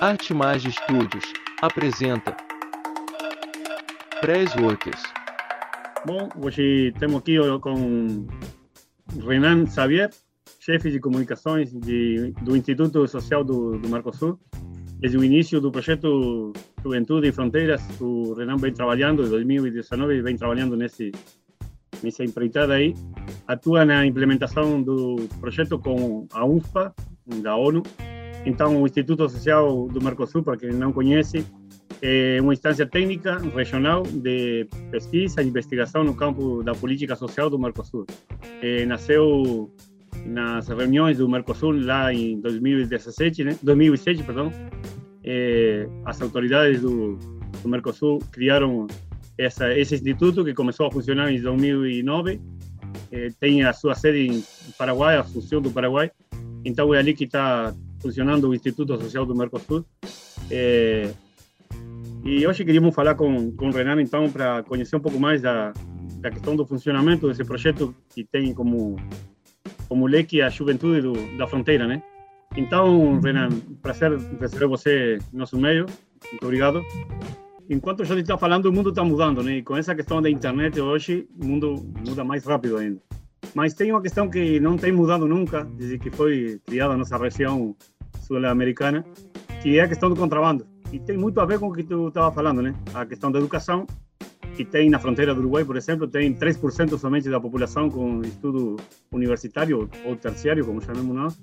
Artimage Studios apresenta Press Workers. Bom, hoje estamos aqui com Renan Xavier, chefe de comunicações de, do Instituto Social do, do Mercosul. Desde o início do projeto Juventude e Fronteiras, o Renan vem trabalhando, em 2019, vem trabalhando nesse, nessa empreitada aí. Atua na implementação do projeto com a UNFPA, da ONU. Então, o Instituto Social do Mercosul, para quem não conhece, é uma instância técnica regional de pesquisa e investigação no campo da política social do Mercosul. É, nasceu nas reuniões do Mercosul lá em 2017, né? 2007, perdão. É, as autoridades do, do Mercosul criaram essa, esse instituto que começou a funcionar em 2009. É, tem a sua sede em Paraguai, a função do Paraguai. Então é ali que está funcionando o Instituto Social do Mercosul. É, e hoje queríamos falar com, com o Renan, então, para conhecer um pouco mais da, da questão do funcionamento desse projeto que tem como, como leque a juventude do, da fronteira, né? Então, Renan, prazer receber você no nosso meio. Muito obrigado. Enquanto a gente está falando, o mundo está mudando, né? E com essa questão da internet hoje, o mundo muda mais rápido ainda. Mas tem uma questão que não tem mudado nunca, desde que foi criada a nossa região sul-americana, que é a questão do contrabando e tem muito a ver com o que tu estava falando, né? A questão da educação, que tem na fronteira do Uruguai, por exemplo, tem 3% somente da população com estudo universitário ou terciário, como chamamos nós,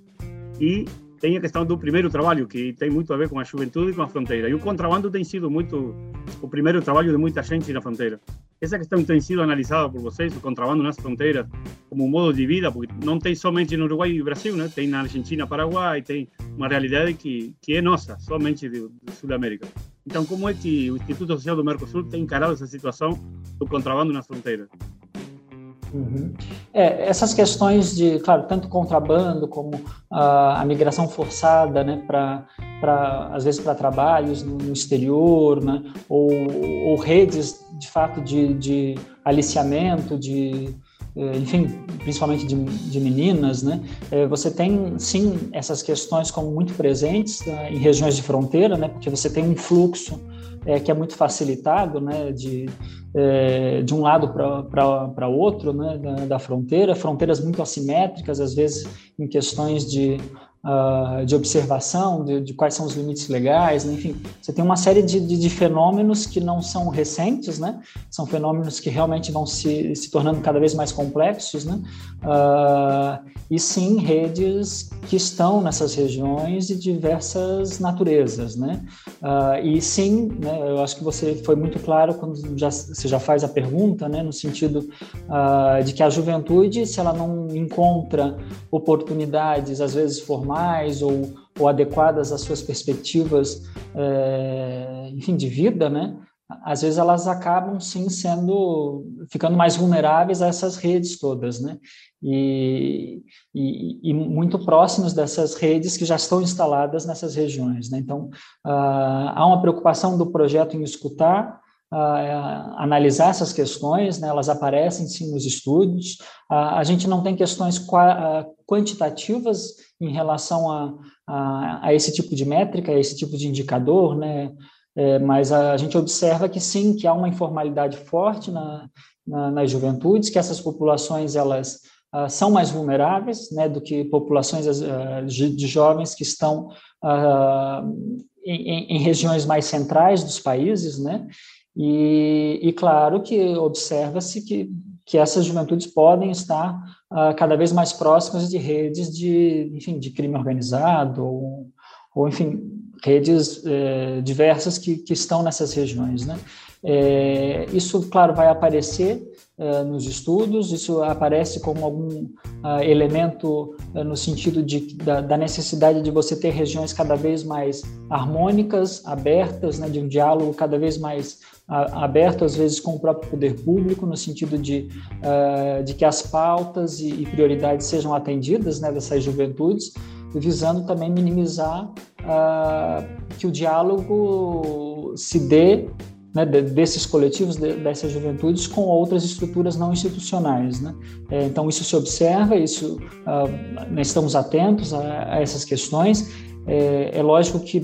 e tem a questão do primeiro trabalho, que tem muito a ver com a juventude e com a fronteira. E o contrabando tem sido muito o primeiro trabalho de muita gente na fronteira. Essa questão tem sido analisada por vocês, o contrabando nas fronteiras, como um modo de vida, porque não tem somente no Uruguai e Brasil, né? tem na Argentina, Paraguai, tem uma realidade que, que é nossa, somente de, de Sul-América. Então, como é que o Instituto Social do Mercosul tem encarado essa situação do contrabando nas fronteiras? Uhum. É, essas questões de, claro, tanto contrabando como a, a migração forçada, né, para às vezes para trabalhos no, exterior, né, ou, ou, redes de fato de, de aliciamento, de é, enfim, principalmente de, de meninas, né? É, você tem sim essas questões como muito presentes né, em regiões de fronteira, né? Porque você tem um fluxo é, que é muito facilitado, né, de, é, de um lado para outro, né, da, da, fronteira, fronteiras muito assimétricas, às vezes em questões de uh, de observação de, de, quais são os limites legais, né? enfim, você tem uma série de, de, de, fenômenos que não são recentes, né? São fenômenos que realmente vão se, se tornando cada vez mais complexos, né? Uh, e sim redes que estão nessas regiões de diversas naturezas, né? Uh, e sim, né, eu acho que você foi muito claro quando já, você já faz a pergunta, né? No sentido de que a juventude, se ela não encontra oportunidades, às vezes formais formais ou, ou adequadas às suas perspectivas, é, enfim, de vida, né? Às vezes elas acabam sim sendo ficando mais vulneráveis a essas redes todas, né? E, e, e muito próximos dessas redes que já estão instaladas nessas regiões, né? Então ah, há uma preocupação do projeto em escutar Uh, analisar essas questões, né, elas aparecem sim nos estudos. Uh, a gente não tem questões qua, quantitativas em relação a, a, a, esse tipo de métrica, a esse tipo de indicador, né, é, mas a, a, gente observa que sim, que há uma informalidade forte na, na, nas juventudes, que essas populações elas são mais vulneráveis né, do que populações de jovens que estão em, em, regiões mais centrais dos países, né? E, e claro que observa-se que, que essas juventudes podem estar uh, cada vez mais próximas de redes de, enfim, de crime organizado ou, ou enfim, redes eh, diversas que, que estão nessas regiões, né? É, isso, claro, vai aparecer uh, nos estudos, isso aparece como algum uh, elemento no sentido de, da, da, necessidade de você ter regiões cada vez mais harmônicas, abertas, né, de um diálogo cada vez mais aberto, às vezes, com o próprio poder público, no sentido de, de que as pautas e, e prioridades sejam atendidas né, dessas juventudes, visando também minimizar que o diálogo se dê né, desses coletivos, dessas juventudes, com outras estruturas não institucionais. Né? É, então, isso se observa, isso, uh, estamos atentos a, a, essas questões, É, é, lógico que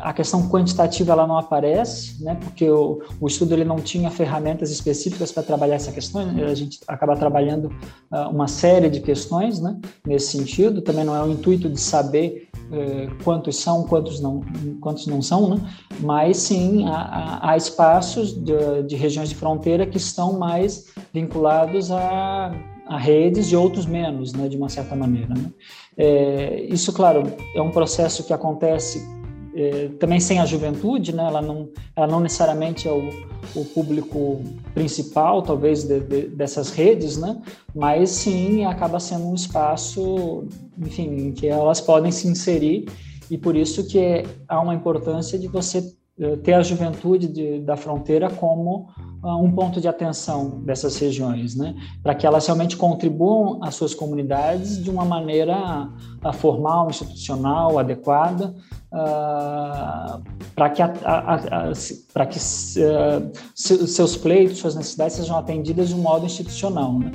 a questão quantitativa ela não aparece, né, porque o, o estudo ele não tinha ferramentas específicas para trabalhar essa questão, a gente acaba trabalhando uh, uma série de questões né, nesse sentido, também não é o intuito de saber uh, quantos são, quantos não, quantos não são, né, mas sim há, há espaços de, de regiões de fronteira que estão mais vinculados a a redes de outros menos, né, de uma certa maneira. Né? É, isso, claro, é um processo que acontece é, também sem a juventude, né? ela, não, ela não necessariamente é o, o público principal, talvez, de, de, dessas redes, né? mas sim acaba sendo um espaço, enfim, em que elas podem se inserir e por isso que há uma importância de você eh, ter a juventude de, da fronteira como um ponto de atenção dessas regiões, né? para que elas realmente contribuam às suas comunidades de uma maneira uh, formal, institucional, adequada, uh, para que, a, a, a, que seus pleitos, suas necessidades sejam atendidas de um modo institucional. Né?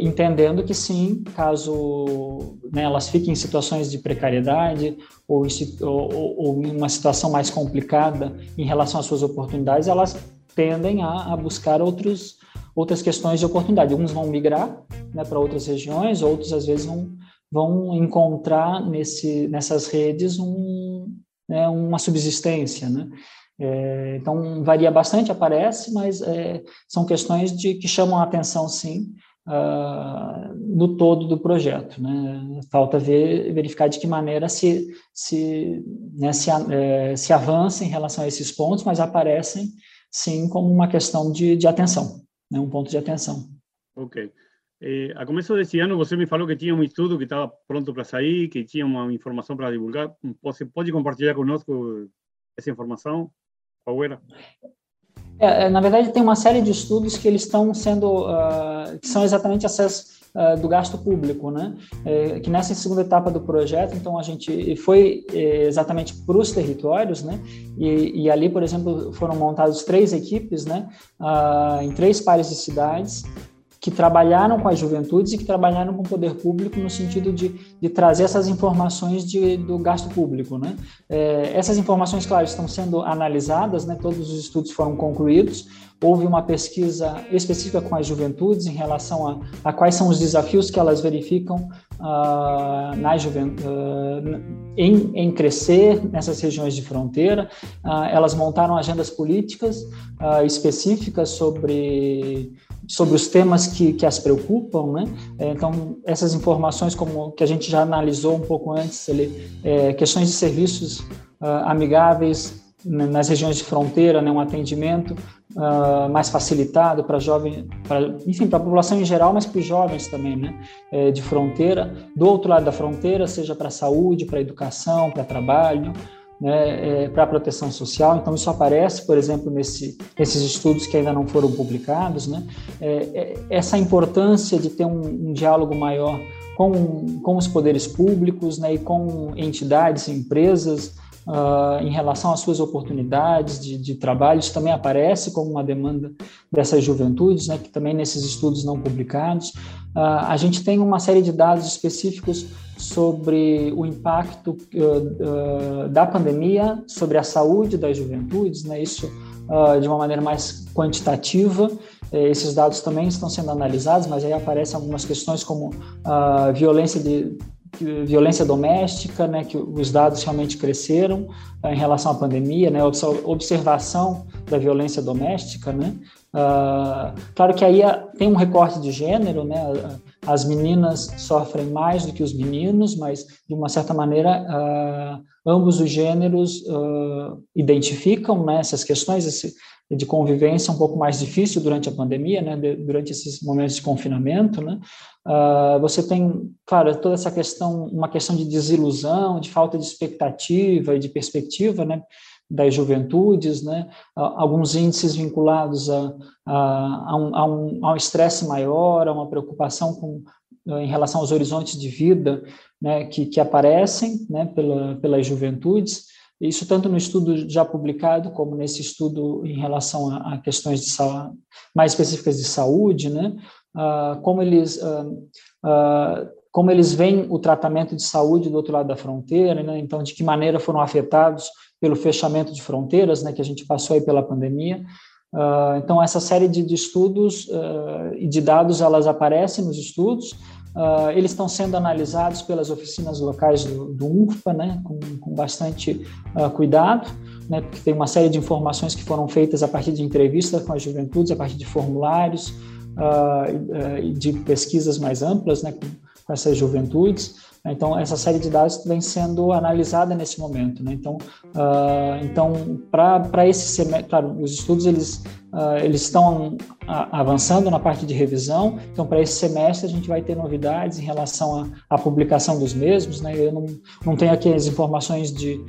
Entendendo que sim, caso né, elas fiquem em situações de precariedade ou, ou, ou, em uma situação mais complicada em relação às suas oportunidades, elas tendem a, a buscar outros, outras questões de oportunidade. Uns vão migrar né, para outras regiões, outros às vezes vão, vão encontrar nesse, nessas redes um, né, uma subsistência, né? É, então varia bastante, aparece, mas é, são questões de que chamam a atenção, sim, uh, no todo do projeto. Né? Falta ver, verificar de que maneira se, se, né, se, é, se avança em relação a esses pontos, mas aparecem sim como uma questão de, de atenção, né? um ponto de atenção. Ok. Eh, a começo desse ano você me falou que tinha um estudo que estava pronto para sair, que tinha uma informação para divulgar. Você pode compartilhar conosco essa informação? Qual era? É, é, na verdade, tem uma série de estudos que eles estão sendo, uh, que são exatamente essas uh, do gasto público, né? É, que nessa segunda etapa do projeto, então a gente foi é, exatamente para os territórios, né? E, e, ali, por exemplo, foram montadas três equipes, né? Uh, em três pares de cidades que trabalharam com as juventudes e que trabalharam com o poder público no sentido de, de trazer essas informações de, do gasto público. Né? É, essas informações, claro, estão sendo analisadas, né? todos os estudos foram concluídos, houve uma pesquisa específica com as juventudes em relação a, a quais são os desafios que elas verificam uh, na juventude, uh, em, em, crescer nessas regiões de fronteira. Uh, elas montaram agendas políticas específicas sobre sobre os temas que, que as preocupam, né? Então, essas informações, como que a gente já analisou um pouco antes, ele, é, questões de serviços uh, amigáveis nas regiões de fronteira, né, um atendimento uh, mais facilitado para jovens, enfim, para a população em geral, mas para os jovens também, né, é, de fronteira. Do outro lado da fronteira, seja para saúde, para educação, para trabalho, né, é, para proteção social. Então, isso aparece, por exemplo, nesse, nesses estudos que ainda não foram publicados. Né, é, é, essa importância de ter um, um diálogo maior com, com os poderes públicos né, e com entidades, empresas, Uh, em relação às suas oportunidades de, de, trabalho, isso também aparece como uma demanda dessas juventudes, né, que também nesses estudos não publicados. Uh, a gente tem uma série de dados específicos sobre o impacto uh, da pandemia sobre a saúde das juventudes, né, isso de uma maneira mais quantitativa. Esses dados também estão sendo analisados, mas aí aparecem algumas questões como violência de violência doméstica, né, que os dados realmente cresceram uh, em relação à pandemia, né, observação da violência doméstica, né, uh, claro que aí tem um recorte de gênero, né, as meninas sofrem mais do que os meninos, mas de uma certa maneira uh, ambos os gêneros identificam né, essas questões, esse, de convivência um pouco mais difícil durante a pandemia, né, de, durante esses momentos de confinamento, né, uh, você tem, claro, toda essa questão, uma questão de desilusão, de falta de expectativa e de perspectiva, né, das juventudes, né, uh, alguns índices vinculados a, a, a um, a um, estresse maior, a uma preocupação com, em relação aos horizontes de vida, né, que, que aparecem, né, pela, pelas juventudes, isso tanto no estudo já publicado, como nesse estudo em relação a, a questões de mais específicas de saúde, né? Uh, como eles uh, uh, como eles veem o tratamento de saúde do outro lado da fronteira, né? então de que maneira foram afetados pelo fechamento de fronteiras, né, que a gente passou aí pela pandemia. Então essa série de, de estudos e de dados elas aparecem nos estudos. Uh, eles estão sendo analisados pelas oficinas locais do, do né, com, com bastante cuidado, né, porque tem uma série de informações que foram feitas a partir de entrevistas com as juventudes, a partir de formulários e de pesquisas mais amplas, né, com, com essas juventudes. Então, essa série de dados vem sendo analisada nesse momento. Né? Então, uh, então para esse semestre, claro, os estudos eles, uh, eles estão avançando na parte de revisão. Então, para esse semestre, a gente vai ter novidades em relação à, publicação dos mesmos. Né? Eu não, não tenho aqui as informações de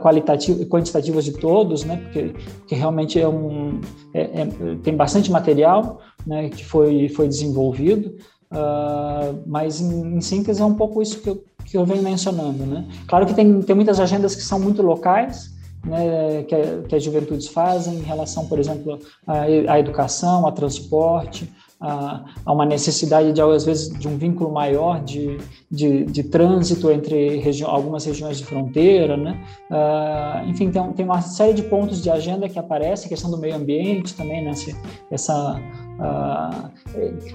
qualitativas e quantitativas de todos, né? porque, porque realmente é um, é, é, tem bastante material né, que foi, foi desenvolvido. Uh, mas em, em, síntese é um pouco isso que eu, que eu venho mencionando, né? Claro que tem, tem muitas agendas que são muito locais, né, que, a, que as juventudes fazem em relação, por exemplo, à, à educação, ao transporte, a, uma necessidade de, às vezes, de um vínculo maior de, de, de trânsito entre regi algumas regiões de fronteira, né? Uh, enfim, tem, tem uma série de pontos de agenda que aparecem, questão do meio ambiente também, né? essa uh,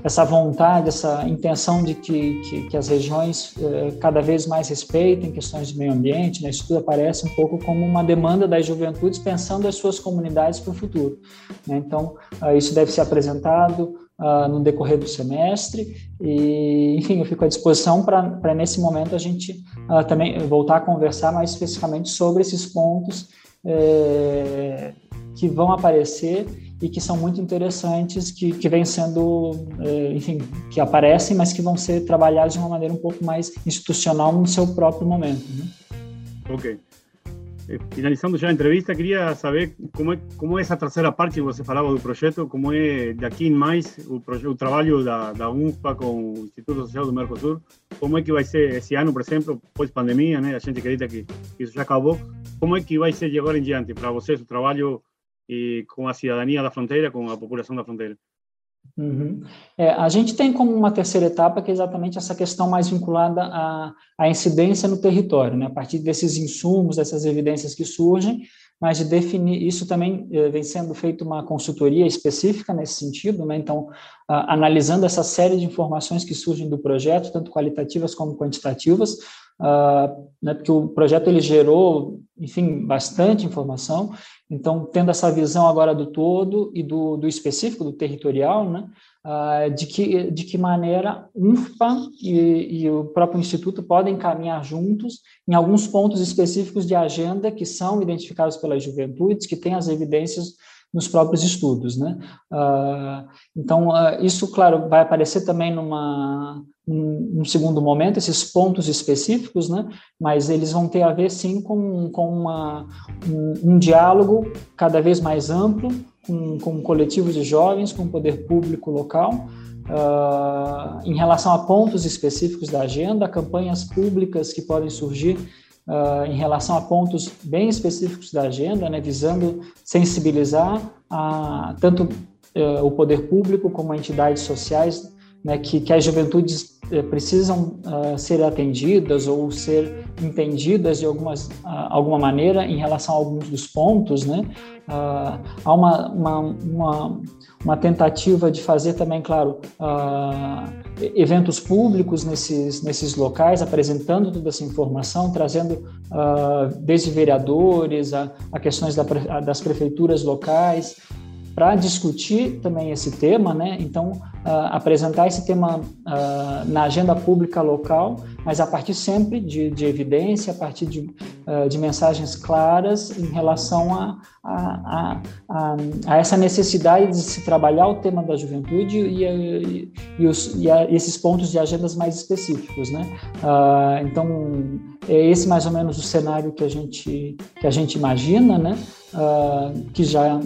essa vontade, essa intenção de que, que, que as regiões uh, cada vez mais respeitem questões de meio ambiente, né? isso tudo aparece um pouco como uma demanda das juventudes pensando as suas comunidades para o futuro. Né? Então, uh, isso deve ser apresentado uh, no decorrer do semestre e, enfim, eu fico à disposição para nesse momento a gente também voltar a conversar mais especificamente sobre esses pontos eh, que vão aparecer e que são muito interessantes, que, que vêm sendo, eh, enfim, que aparecem, mas que vão ser trabalhados de uma maneira um pouco mais institucional no seu próprio momento. Né? Ok. Eh, finalizando já a entrevista, queria saber como é, como é essa terceira parte que você falava do projeto, como é daqui em mais o, trabalho da, da UNFPA com o Instituto Social do Mercosul, como é que vai ser esse ano, por exemplo, pós-pandemia, né? a gente acredita que, isso já acabou, como é que vai ser de agora em diante para vocês o trabalho e com a cidadania da fronteira, com a população da fronteira. Uhum. É, a gente tem como uma terceira etapa que é exatamente essa questão mais vinculada à, à incidência no território, né? a partir desses insumos, dessas evidências que surgem, mas de definir, isso também eh, vem sendo feita uma consultoria específica nesse sentido, né? então, a, analisando essa série de informações que surgem do projeto, tanto qualitativas como quantitativas, uh, né? porque o projeto ele gerou, enfim, bastante informação, então, tendo essa visão agora do todo e do, do específico, do territorial, né, uh, de, que, de que maneira UNFPA e, e, o próprio Instituto podem caminhar juntos em alguns pontos específicos de agenda que são identificados pelas juventudes, que têm as evidências nos próprios estudos, né? Uh, então, uh, isso, claro, vai aparecer também numa, num segundo momento, esses pontos específicos, né? Mas eles vão ter a ver, sim, com, com uma, um, um diálogo cada vez mais amplo com, com coletivos de jovens, com o poder público local, uh, em relação a pontos específicos da agenda, campanhas públicas que podem surgir uh, em relação a pontos bem específicos da agenda, né, visando sensibilizar a, tanto uh, o poder público como entidades sociais, né, que, que as juventudes uh, precisam ser atendidas ou ser entendidas de algumas, alguma maneira em relação a alguns dos pontos, né? há uma, uma, uma, uma, tentativa de fazer também, claro, eventos públicos nesses, nesses locais, apresentando toda essa informação, trazendo uh, desde vereadores a, a questões da, das prefeituras locais, para discutir também esse tema, né? Então, uh, apresentar esse tema uh, na agenda pública local, mas a partir sempre de, de evidência, a partir de, uh, de, mensagens claras em relação a, a, a, a, essa necessidade de se trabalhar o tema da juventude e, e, e, os, e esses pontos de agendas mais específicos, né? então, é esse mais ou menos o cenário que a gente, que a gente imagina, né? que já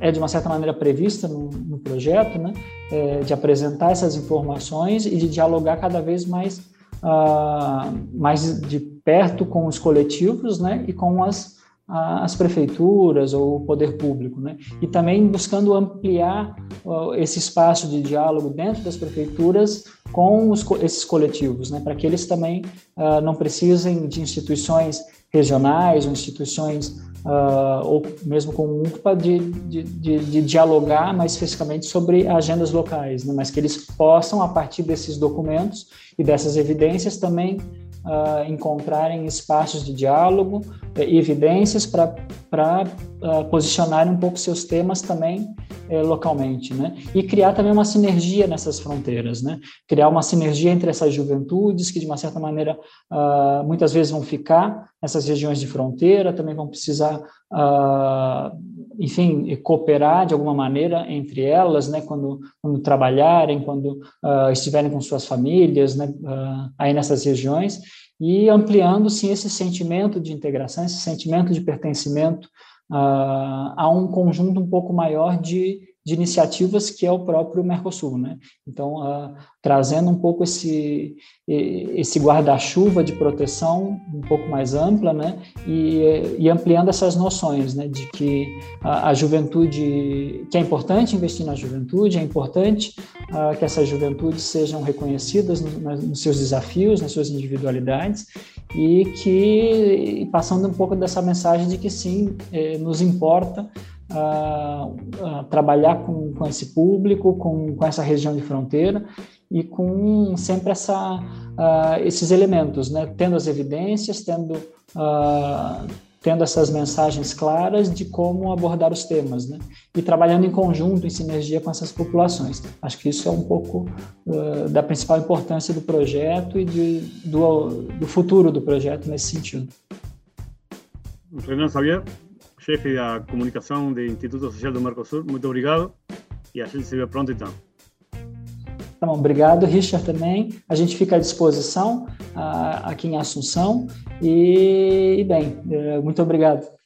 é de uma certa maneira prevista no, no projeto, né, é, de apresentar essas informações e de dialogar cada vez mais, uh, mais de perto com os coletivos, né, e com as as prefeituras ou o poder público, né? E também buscando ampliar esse espaço de diálogo dentro das prefeituras com os, esses coletivos, né? Para que eles também uh, não precisem de instituições regionais ou instituições uh, ou mesmo com o UNCPA de, de, de, de, dialogar mais especificamente sobre agendas locais, né? mas que eles possam, a partir desses documentos e dessas evidências, também uh, encontrarem espaços de diálogo e eh, evidências para uh, posicionarem um pouco seus temas também eh, localmente, né? E criar também uma sinergia nessas fronteiras, né? Criar uma sinergia entre essas juventudes que, de uma certa maneira, uh, muitas vezes vão ficar nessas regiões de fronteira, também vão precisar, enfim, cooperar de alguma maneira entre elas, né? Quando, quando trabalharem, quando estiverem com suas famílias, né? aí nessas regiões e ampliando sim esse sentimento de integração, esse sentimento de pertencimento uh, a um conjunto um pouco maior de, de iniciativas que é o próprio Mercosul, né? Então, uh, trazendo um pouco esse, esse guarda-chuva de proteção um pouco mais ampla, né? E, e ampliando essas noções, né? De que a, a, juventude, que é importante investir na juventude, é importante uh, que essas juventudes sejam reconhecidas no, nos seus desafios, nas suas individualidades e que passando um pouco dessa mensagem de que sim, eh, nos importa uh, uh, trabalhar com, com esse público, com, com essa região de fronteira e com sempre essa, uh, esses elementos, né? tendo as evidências, tendo, tendo essas mensagens claras de como abordar os temas, né? e trabalhando em conjunto, em sinergia com essas populações. Acho que isso é um pouco da principal importância do projeto e de, do, do futuro do projeto nesse sentido. Renan Xavier, chefe da comunicação do Instituto Social do Mercosul. Muito obrigado e a gente se vê pronto então. Tá bom, obrigado, Richard, também. A gente fica à disposição uh, aqui em Assunção. E, e bem, uh, muito obrigado.